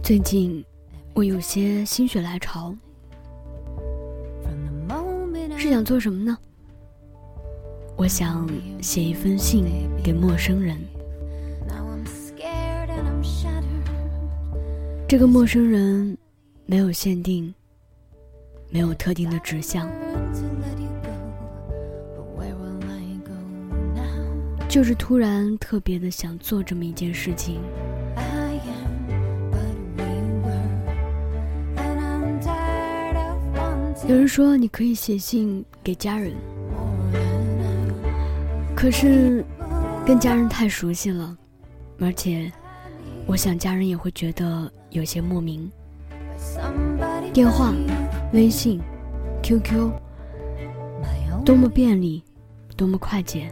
最近我有些心血来潮，是想做什么呢？我想写一封信给陌生人。这个陌生人没有限定，没有特定的指向。就是突然特别的想做这么一件事情。有人说你可以写信给家人，可是跟家人太熟悉了，而且我想家人也会觉得有些莫名。电话、微信、QQ，多么便利，多么快捷。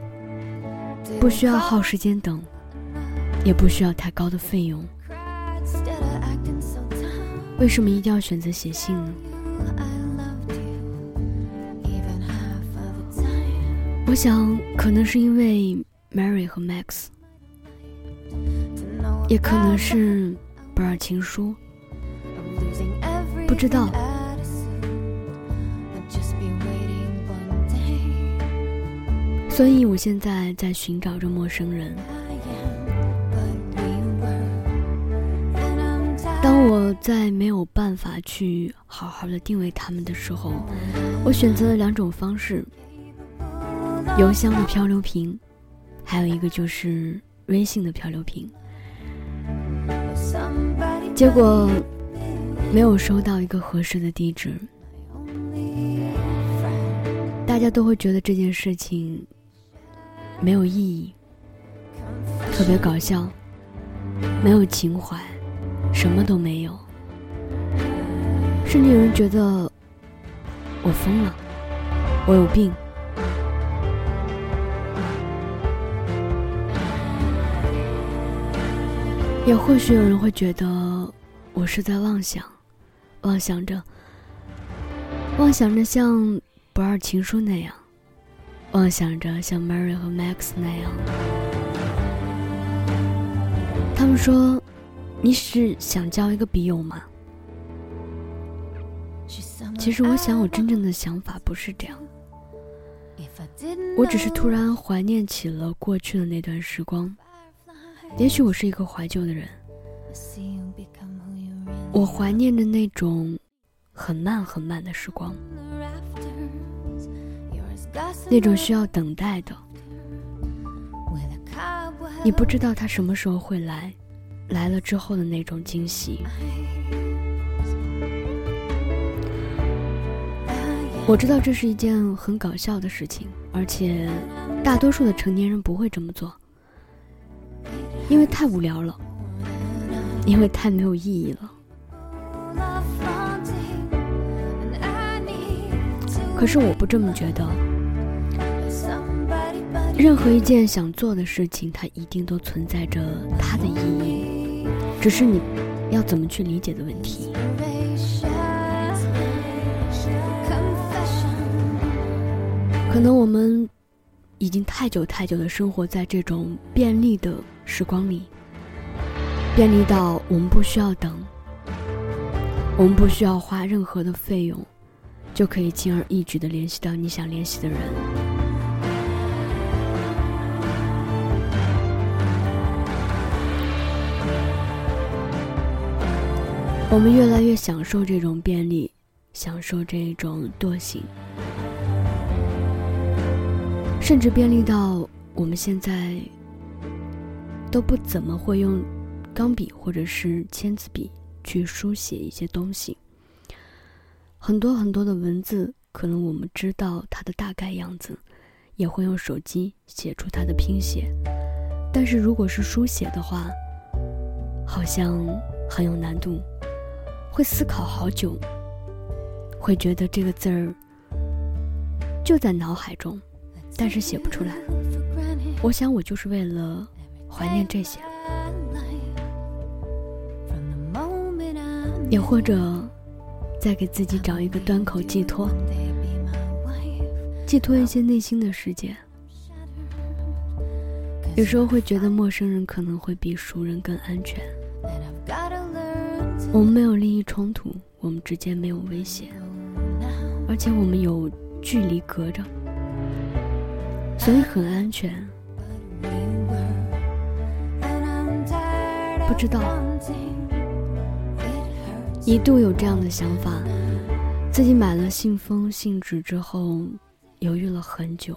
不需要耗时间等，也不需要太高的费用。为什么一定要选择写信呢？我想，可能是因为 Mary 和 Max，也可能是不二情书，不知道。所以，我现在在寻找着陌生人。当我在没有办法去好好的定位他们的时候，我选择了两种方式：邮箱的漂流瓶，还有一个就是微信的漂流瓶。结果，没有收到一个合适的地址。大家都会觉得这件事情。没有意义，特别搞笑，没有情怀，什么都没有，甚至有人觉得我疯了，我有病，也或许有人会觉得我是在妄想，妄想着，妄想着像《不二情书》那样。妄想着像 Mary 和 Max 那样，他们说：“你是想交一个笔友吗？”其实我想，我真正的想法不是这样。我只是突然怀念起了过去的那段时光。也许我是一个怀旧的人，我怀念着那种很慢很慢的时光。那种需要等待的，你不知道他什么时候会来，来了之后的那种惊喜。我知道这是一件很搞笑的事情，而且大多数的成年人不会这么做，因为太无聊了，因为太没有意义了。可是我不这么觉得。任何一件想做的事情，它一定都存在着它的意义，只是你要怎么去理解的问题。可能我们已经太久太久的生活在这种便利的时光里，便利到我们不需要等，我们不需要花任何的费用，就可以轻而易举的联系到你想联系的人。我们越来越享受这种便利，享受这种惰性，甚至便利到我们现在都不怎么会用钢笔或者是签字笔去书写一些东西。很多很多的文字，可能我们知道它的大概样子，也会用手机写出它的拼写，但是如果是书写的话，好像很有难度。会思考好久，会觉得这个字儿就在脑海中，但是写不出来。我想我就是为了怀念这些，也或者再给自己找一个端口寄托，寄托一些内心的世界。有时候会觉得陌生人可能会比熟人更安全。我们没有利益冲突，我们之间没有危险，而且我们有距离隔着，所以很安全。不知道，一度有这样的想法，自己买了信封、信纸之后，犹豫了很久。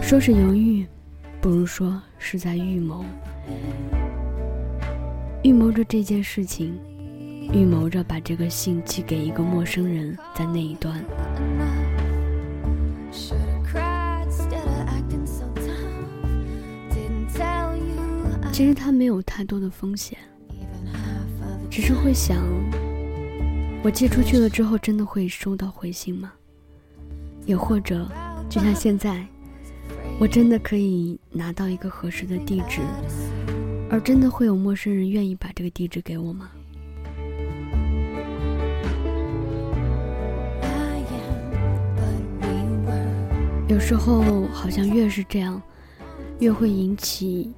说是犹豫，不如说是在预谋，预谋着这件事情，预谋着把这个信寄给一个陌生人，在那一端。其实他没有太多的风险，只是会想，我寄出去了之后，真的会收到回信吗？也或者，就像现在。我真的可以拿到一个合适的地址，而真的会有陌生人愿意把这个地址给我吗？有时候好像越是这样，越会引起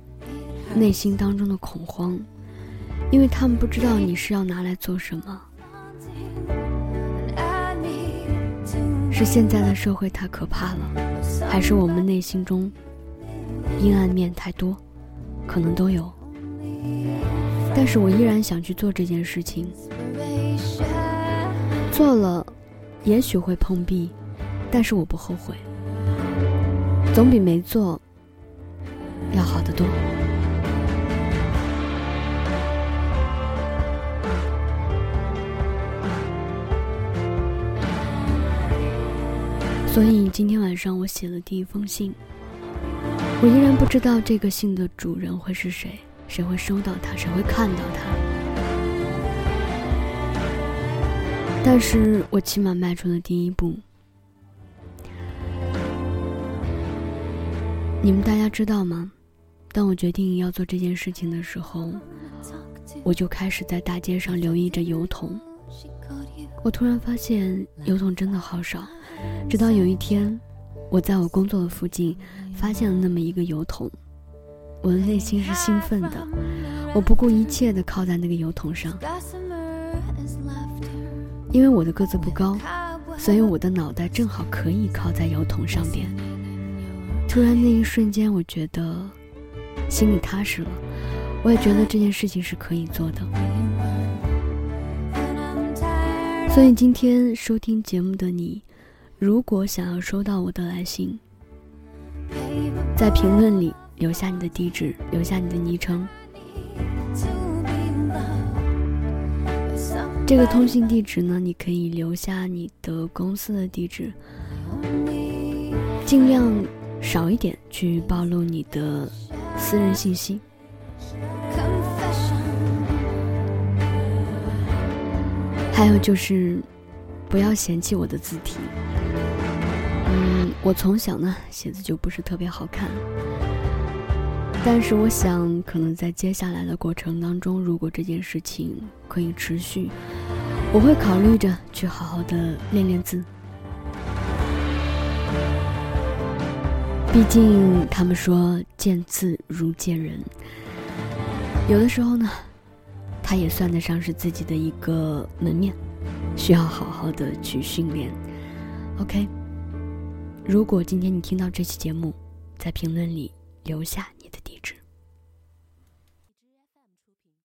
内心当中的恐慌，因为他们不知道你是要拿来做什么。是现在的社会太可怕了。还是我们内心中阴暗面太多，可能都有。但是我依然想去做这件事情。做了，也许会碰壁，但是我不后悔，总比没做要好得多。所以今天晚上我写了第一封信，我依然不知道这个信的主人会是谁，谁会收到它，谁会看到它。但是我起码迈出了第一步。你们大家知道吗？当我决定要做这件事情的时候，我就开始在大街上留意着邮筒。我突然发现邮筒真的好少。直到有一天，我在我工作的附近发现了那么一个油桶，我的内心是兴奋的，我不顾一切的靠在那个油桶上，因为我的个子不高，所以我的脑袋正好可以靠在油桶上边。突然那一瞬间，我觉得心里踏实了，我也觉得这件事情是可以做的。所以今天收听节目的你。如果想要收到我的来信，在评论里留下你的地址，留下你的昵称。这个通信地址呢，你可以留下你的公司的地址，尽量少一点去暴露你的私人信息。还有就是，不要嫌弃我的字体。嗯，我从小呢写字就不是特别好看，但是我想，可能在接下来的过程当中，如果这件事情可以持续，我会考虑着去好好的练练字。毕竟他们说见字如见人，有的时候呢，它也算得上是自己的一个门面，需要好好的去训练。OK。如果今天你听到这期节目，在评论里留下。